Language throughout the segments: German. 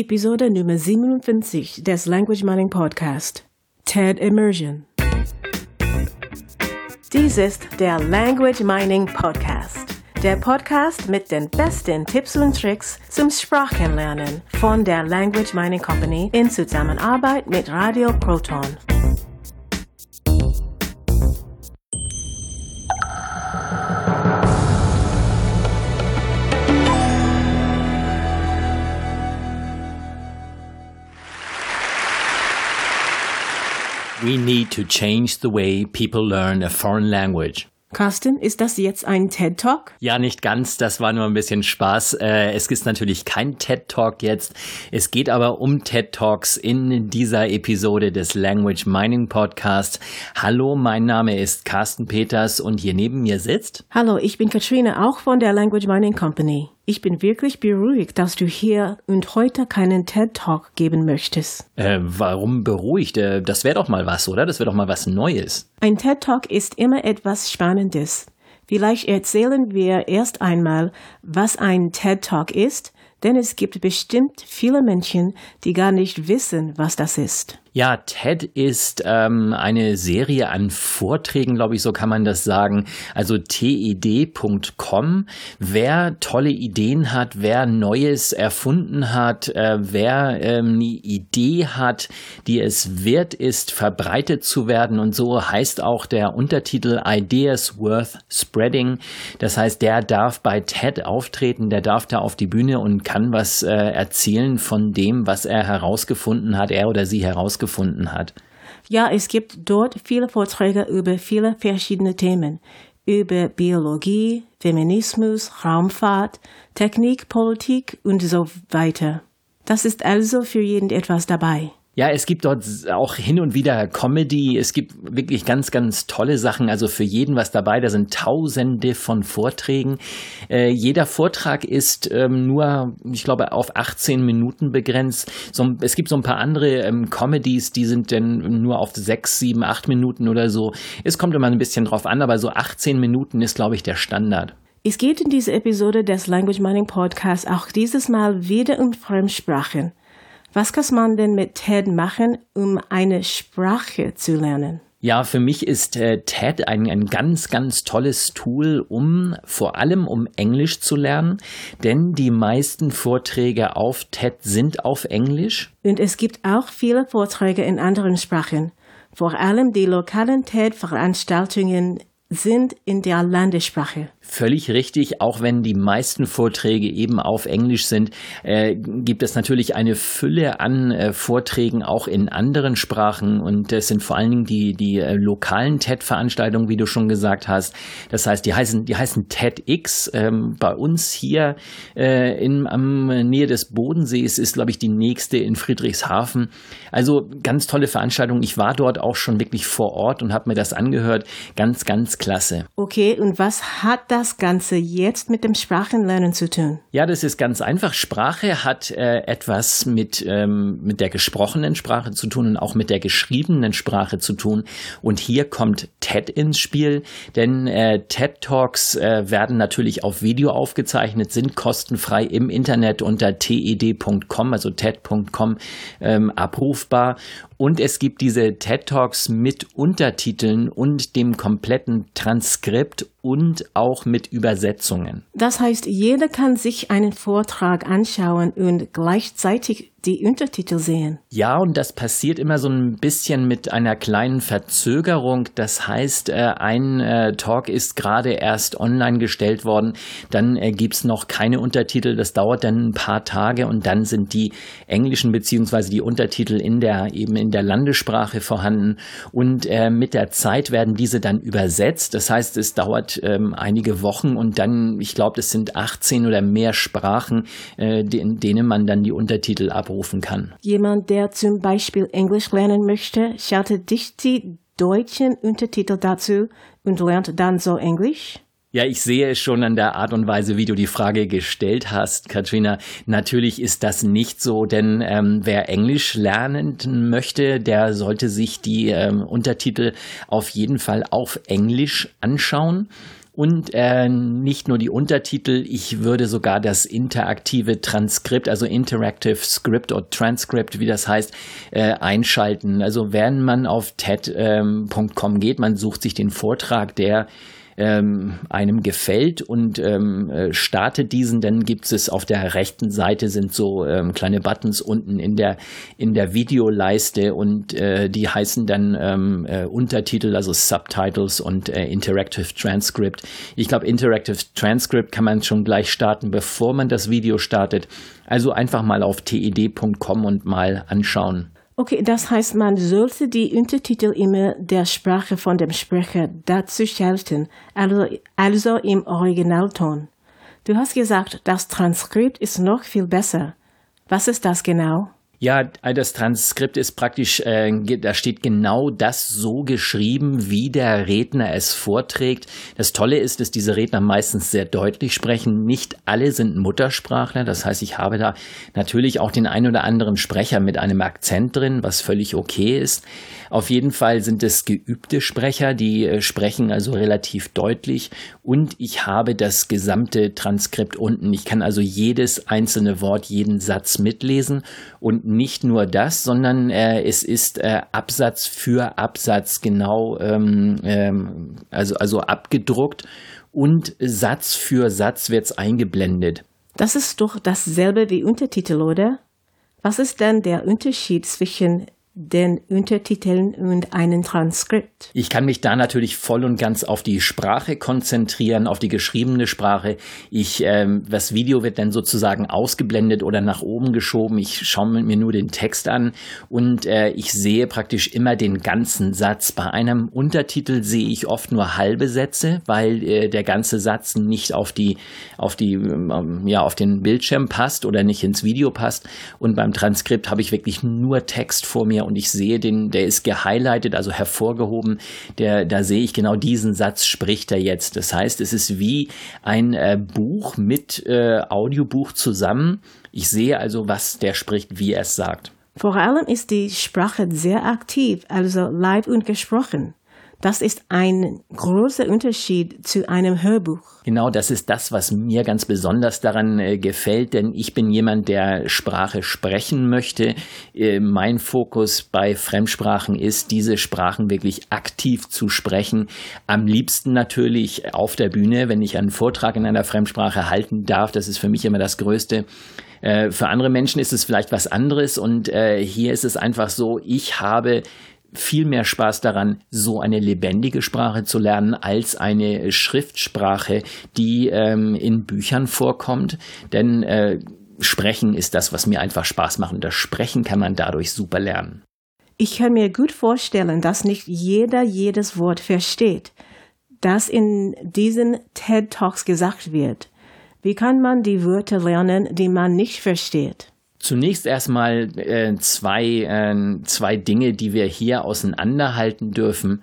Episode Nummer 57 des Language Mining Podcast. TED Immersion. Dies ist der Language Mining Podcast. Der Podcast mit den besten Tipps und Tricks zum Sprachenlernen von der Language Mining Company in Zusammenarbeit mit Radio Proton. We need to change the way people learn a foreign language. Carsten, ist das jetzt ein TED Talk? Ja, nicht ganz. Das war nur ein bisschen Spaß. Äh, es ist natürlich kein TED Talk jetzt. Es geht aber um TED Talks in dieser Episode des Language Mining Podcast. Hallo, mein Name ist Carsten Peters und hier neben mir sitzt. Hallo, ich bin Katrina, auch von der Language Mining Company. Ich bin wirklich beruhigt, dass du hier und heute keinen TED Talk geben möchtest. Äh, warum beruhigt? Äh, das wäre doch mal was, oder? Das wäre doch mal was Neues. Ein TED Talk ist immer etwas Spannendes. Vielleicht erzählen wir erst einmal, was ein TED Talk ist, denn es gibt bestimmt viele Menschen, die gar nicht wissen, was das ist. Ja, TED ist ähm, eine Serie an Vorträgen, glaube ich, so kann man das sagen. Also TED.com. Wer tolle Ideen hat, wer Neues erfunden hat, äh, wer ähm, eine Idee hat, die es wert ist, verbreitet zu werden. Und so heißt auch der Untertitel Ideas Worth Spreading. Das heißt, der darf bei TED auftreten, der darf da auf die Bühne und kann was äh, erzählen von dem, was er herausgefunden hat, er oder sie herausgefunden gefunden hat. Ja, es gibt dort viele Vorträge über viele verschiedene Themen. Über Biologie, Feminismus, Raumfahrt, Technik, Politik und so weiter. Das ist also für jeden etwas dabei. Ja, es gibt dort auch hin und wieder Comedy. Es gibt wirklich ganz, ganz tolle Sachen. Also für jeden was dabei. Da sind tausende von Vorträgen. Äh, jeder Vortrag ist ähm, nur, ich glaube, auf 18 Minuten begrenzt. So, es gibt so ein paar andere ähm, Comedies, die sind dann nur auf 6, 7, 8 Minuten oder so. Es kommt immer ein bisschen drauf an, aber so 18 Minuten ist, glaube ich, der Standard. Es geht in dieser Episode des Language Mining Podcasts auch dieses Mal wieder um Fremdsprachen. Was kann man denn mit TED machen, um eine Sprache zu lernen? Ja, für mich ist äh, TED ein, ein ganz, ganz tolles Tool, um vor allem um Englisch zu lernen, denn die meisten Vorträge auf TED sind auf Englisch. Und es gibt auch viele Vorträge in anderen Sprachen. Vor allem die lokalen TED-Veranstaltungen sind in der Landessprache. Völlig richtig, auch wenn die meisten Vorträge eben auf Englisch sind, äh, gibt es natürlich eine Fülle an äh, Vorträgen auch in anderen Sprachen und es sind vor allen Dingen die, die äh, lokalen TED-Veranstaltungen, wie du schon gesagt hast. Das heißt, die heißen, die heißen TEDx. Ähm, bei uns hier äh, in, am Nähe des Bodensees ist, glaube ich, die nächste in Friedrichshafen. Also ganz tolle Veranstaltung. Ich war dort auch schon wirklich vor Ort und habe mir das angehört. Ganz, ganz klasse. Okay, und was hat das das Ganze jetzt mit dem Sprachenlernen zu tun? Ja, das ist ganz einfach. Sprache hat äh, etwas mit, ähm, mit der gesprochenen Sprache zu tun und auch mit der geschriebenen Sprache zu tun. Und hier kommt TED ins Spiel, denn äh, TED Talks äh, werden natürlich auf Video aufgezeichnet, sind kostenfrei im Internet unter ted.com, also TED.com ähm, abrufbar. Und es gibt diese TED Talks mit Untertiteln und dem kompletten Transkript und auch mit Übersetzungen. Das heißt, jeder kann sich einen Vortrag anschauen und gleichzeitig die Untertitel sehen. Ja, und das passiert immer so ein bisschen mit einer kleinen Verzögerung. Das heißt, äh, ein äh, Talk ist gerade erst online gestellt worden, dann äh, gibt's noch keine Untertitel. Das dauert dann ein paar Tage und dann sind die englischen beziehungsweise die Untertitel in der eben in der Landessprache vorhanden. Und äh, mit der Zeit werden diese dann übersetzt. Das heißt, es dauert ähm, einige Wochen und dann, ich glaube, es sind 18 oder mehr Sprachen, äh, in denen man dann die Untertitel ab abrufen kann. Jemand, der zum Beispiel Englisch lernen möchte, schaltet dich die deutschen Untertitel dazu und lernt dann so Englisch? Ja, ich sehe es schon an der Art und Weise, wie du die Frage gestellt hast, Katrina. Natürlich ist das nicht so, denn ähm, wer Englisch lernen möchte, der sollte sich die ähm, Untertitel auf jeden Fall auf Englisch anschauen. Und äh, nicht nur die Untertitel, ich würde sogar das interaktive Transkript, also Interactive Script oder Transcript, wie das heißt, äh, einschalten. Also wenn man auf TED.com ähm, geht, man sucht sich den Vortrag, der ähm, einem gefällt und ähm, äh, startet diesen, dann gibt es auf der rechten Seite sind so ähm, kleine Buttons unten in der in der Videoleiste und äh, die heißen dann ähm, äh, Untertitel, also Subtitles und äh, Interactive Transcript. Ich glaube, Interactive Transcript kann man schon gleich starten, bevor man das Video startet. Also einfach mal auf ted.com und mal anschauen. Okay, das heißt, man sollte die Untertitel immer der Sprache von dem Sprecher dazu schalten, also, also im Originalton. Du hast gesagt, das Transkript ist noch viel besser. Was ist das genau? Ja, das Transkript ist praktisch, äh, da steht genau das so geschrieben, wie der Redner es vorträgt. Das Tolle ist, dass diese Redner meistens sehr deutlich sprechen. Nicht alle sind Muttersprachler. Das heißt, ich habe da natürlich auch den einen oder anderen Sprecher mit einem Akzent drin, was völlig okay ist. Auf jeden Fall sind es geübte Sprecher, die äh, sprechen also relativ deutlich. Und ich habe das gesamte Transkript unten. Ich kann also jedes einzelne Wort, jeden Satz mitlesen und nicht nur das, sondern äh, es ist äh, Absatz für Absatz genau, ähm, ähm, also, also abgedruckt und Satz für Satz wird es eingeblendet. Das ist doch dasselbe wie Untertitel, oder? Was ist denn der Unterschied zwischen den Untertiteln und einen Transkript. Ich kann mich da natürlich voll und ganz auf die Sprache konzentrieren, auf die geschriebene Sprache. Ich, ähm, das Video wird dann sozusagen ausgeblendet oder nach oben geschoben. Ich schaue mir nur den Text an und äh, ich sehe praktisch immer den ganzen Satz. Bei einem Untertitel sehe ich oft nur halbe Sätze, weil äh, der ganze Satz nicht auf die, auf die, ähm, ja, auf den Bildschirm passt oder nicht ins Video passt. Und beim Transkript habe ich wirklich nur Text vor mir und ich sehe den, der ist gehighlightet, also hervorgehoben, der, da sehe ich genau diesen Satz spricht er jetzt. Das heißt, es ist wie ein äh, Buch mit äh, Audiobuch zusammen. Ich sehe also, was der spricht, wie er es sagt. Vor allem ist die Sprache sehr aktiv, also live und gesprochen. Das ist ein großer Unterschied zu einem Hörbuch. Genau, das ist das, was mir ganz besonders daran äh, gefällt, denn ich bin jemand, der Sprache sprechen möchte. Äh, mein Fokus bei Fremdsprachen ist, diese Sprachen wirklich aktiv zu sprechen. Am liebsten natürlich auf der Bühne, wenn ich einen Vortrag in einer Fremdsprache halten darf. Das ist für mich immer das Größte. Äh, für andere Menschen ist es vielleicht was anderes und äh, hier ist es einfach so, ich habe viel mehr Spaß daran, so eine lebendige Sprache zu lernen, als eine Schriftsprache, die ähm, in Büchern vorkommt. Denn äh, Sprechen ist das, was mir einfach Spaß macht. Und das Sprechen kann man dadurch super lernen. Ich kann mir gut vorstellen, dass nicht jeder jedes Wort versteht, das in diesen TED Talks gesagt wird. Wie kann man die Wörter lernen, die man nicht versteht? Zunächst erstmal äh, zwei, äh, zwei Dinge, die wir hier auseinanderhalten dürfen.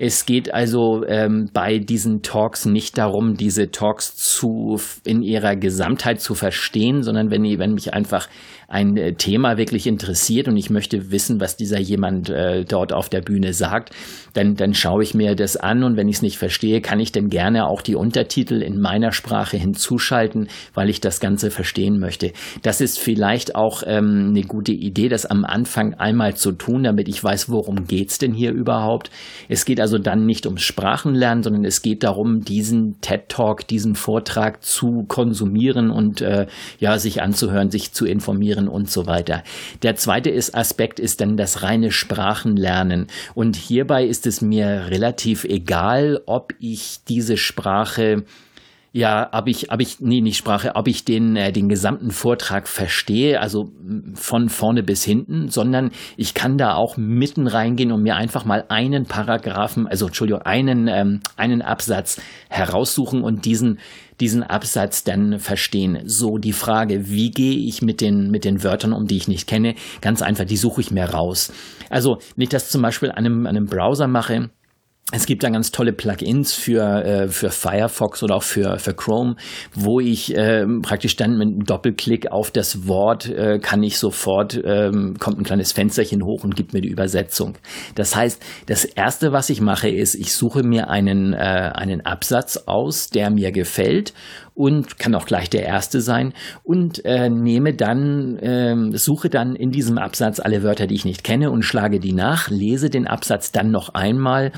Es geht also ähm, bei diesen Talks nicht darum, diese Talks zu in ihrer Gesamtheit zu verstehen, sondern wenn, wenn mich einfach ein äh, Thema wirklich interessiert und ich möchte wissen, was dieser jemand äh, dort auf der Bühne sagt, dann, dann schaue ich mir das an und wenn ich es nicht verstehe, kann ich dann gerne auch die Untertitel in meiner Sprache hinzuschalten, weil ich das Ganze verstehen möchte. Das ist vielleicht auch ähm, eine gute Idee, das am Anfang einmal zu tun, damit ich weiß, worum geht's denn hier überhaupt. Es geht also dann nicht ums Sprachenlernen, sondern es geht darum, diesen TED Talk, diesen Vortrag zu konsumieren und äh, ja, sich anzuhören, sich zu informieren Lernen und so weiter. Der zweite ist, Aspekt ist dann das reine Sprachenlernen. Und hierbei ist es mir relativ egal, ob ich diese Sprache ja, ob ich, ob ich, nee, nicht Sprache, ob ich den, äh, den gesamten Vortrag verstehe, also von vorne bis hinten, sondern ich kann da auch mitten reingehen und mir einfach mal einen Paragraphen, also Entschuldigung, einen, ähm, einen Absatz heraussuchen und diesen, diesen Absatz dann verstehen. So die Frage, wie gehe ich mit den, mit den Wörtern um, die ich nicht kenne? Ganz einfach, die suche ich mir raus. Also, wenn ich das zum Beispiel an einem, an einem Browser mache, es gibt dann ganz tolle Plugins für, äh, für Firefox oder auch für, für Chrome, wo ich äh, praktisch dann mit einem Doppelklick auf das Wort äh, kann ich sofort, ähm, kommt ein kleines Fensterchen hoch und gibt mir die Übersetzung. Das heißt, das erste, was ich mache, ist, ich suche mir einen, äh, einen Absatz aus, der mir gefällt und kann auch gleich der erste sein und äh, nehme dann, äh, suche dann in diesem Absatz alle Wörter, die ich nicht kenne und schlage die nach, lese den Absatz dann noch einmal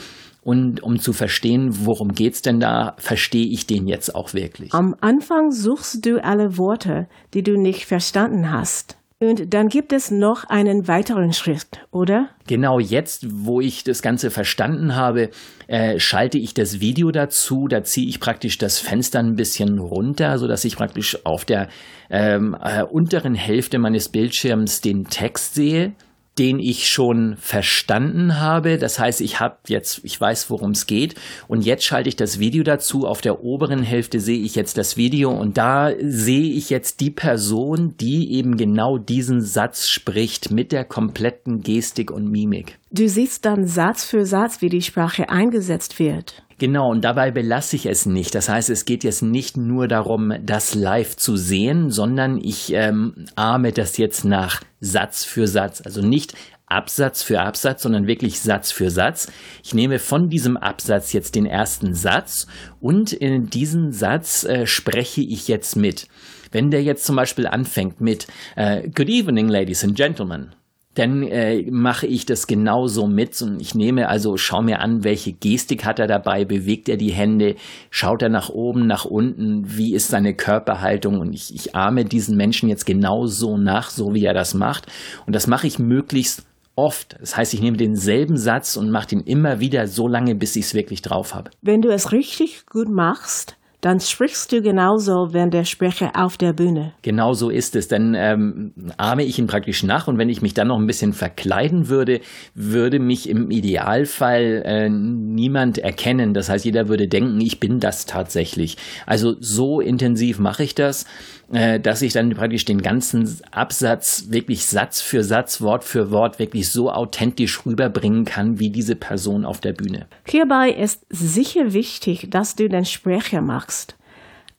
und um zu verstehen, worum geht's denn da, verstehe ich den jetzt auch wirklich. Am Anfang suchst du alle Worte, die du nicht verstanden hast. Und dann gibt es noch einen weiteren Schritt, oder? Genau jetzt, wo ich das Ganze verstanden habe, äh, schalte ich das Video dazu. Da ziehe ich praktisch das Fenster ein bisschen runter, sodass ich praktisch auf der ähm, äh, unteren Hälfte meines Bildschirms den Text sehe den ich schon verstanden habe. Das heißt, ich habe jetzt, ich weiß, worum es geht. Und jetzt schalte ich das Video dazu. Auf der oberen Hälfte sehe ich jetzt das Video und da sehe ich jetzt die Person, die eben genau diesen Satz spricht mit der kompletten Gestik und Mimik. Du siehst dann Satz für Satz, wie die Sprache eingesetzt wird. Genau, und dabei belasse ich es nicht. Das heißt, es geht jetzt nicht nur darum, das live zu sehen, sondern ich ähm, ahme das jetzt nach Satz für Satz. Also nicht Absatz für Absatz, sondern wirklich Satz für Satz. Ich nehme von diesem Absatz jetzt den ersten Satz und in diesen Satz äh, spreche ich jetzt mit. Wenn der jetzt zum Beispiel anfängt mit äh, Good evening, ladies and gentlemen, dann äh, mache ich das genauso mit und ich nehme also, schau mir an, welche Gestik hat er dabei, bewegt er die Hände, schaut er nach oben, nach unten, wie ist seine Körperhaltung und ich, ich ahme diesen Menschen jetzt genauso nach, so wie er das macht und das mache ich möglichst oft. Das heißt, ich nehme denselben Satz und mache den immer wieder so lange, bis ich es wirklich drauf habe. Wenn du es richtig gut machst, dann sprichst du genauso, wenn der Sprecher auf der Bühne. Genau so ist es. Dann ähm, ahme ich ihn praktisch nach und wenn ich mich dann noch ein bisschen verkleiden würde, würde mich im Idealfall äh, niemand erkennen. Das heißt, jeder würde denken, ich bin das tatsächlich. Also so intensiv mache ich das. Äh, dass ich dann praktisch den ganzen Absatz wirklich Satz für Satz, Wort für Wort wirklich so authentisch rüberbringen kann wie diese Person auf der Bühne. Hierbei ist sicher wichtig, dass du den Sprecher machst.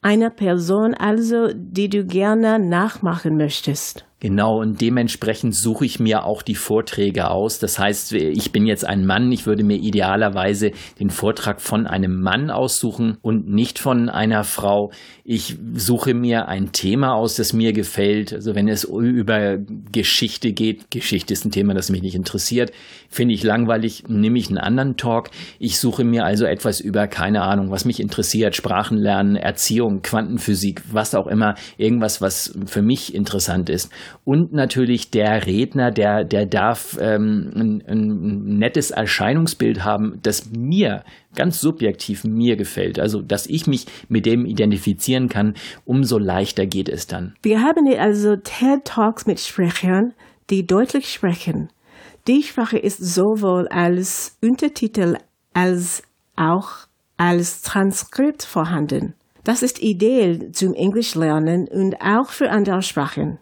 Eine Person also, die du gerne nachmachen möchtest. Genau, und dementsprechend suche ich mir auch die Vorträge aus. Das heißt, ich bin jetzt ein Mann, ich würde mir idealerweise den Vortrag von einem Mann aussuchen und nicht von einer Frau. Ich suche mir ein Thema aus, das mir gefällt. Also wenn es über Geschichte geht, Geschichte ist ein Thema, das mich nicht interessiert, finde ich langweilig, nehme ich einen anderen Talk. Ich suche mir also etwas über, keine Ahnung, was mich interessiert, Sprachenlernen, Erziehung, Quantenphysik, was auch immer, irgendwas, was für mich interessant ist und natürlich der Redner, der, der darf ähm, ein, ein nettes Erscheinungsbild haben, das mir ganz subjektiv mir gefällt. Also, dass ich mich mit dem identifizieren kann, umso leichter geht es dann. Wir haben also TED Talks mit Sprechern, die deutlich sprechen. Die Sprache ist sowohl als Untertitel als auch als Transkript vorhanden. Das ist ideal zum Englisch lernen und auch für andere Sprachen.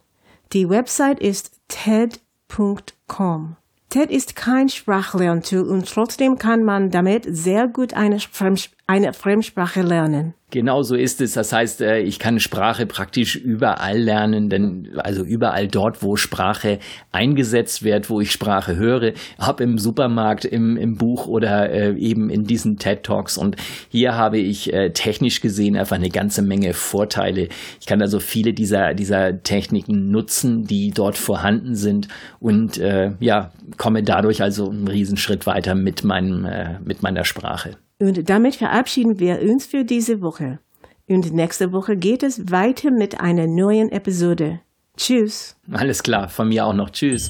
Die Website ist TED.com. TED ist kein Sprachlerntool und trotzdem kann man damit sehr gut eine, Fremd eine Fremdsprache lernen. Genau so ist es. Das heißt, äh, ich kann Sprache praktisch überall lernen, denn also überall dort, wo Sprache eingesetzt wird, wo ich Sprache höre, ob im Supermarkt, im, im Buch oder äh, eben in diesen TED Talks. Und hier habe ich äh, technisch gesehen einfach eine ganze Menge Vorteile. Ich kann also viele dieser, dieser Techniken nutzen, die dort vorhanden sind und äh, ja, komme dadurch also einen Riesenschritt weiter mit meinem, äh, mit meiner Sprache. Und damit verabschieden wir uns für diese Woche. Und nächste Woche geht es weiter mit einer neuen Episode. Tschüss. Alles klar, von mir auch noch. Tschüss.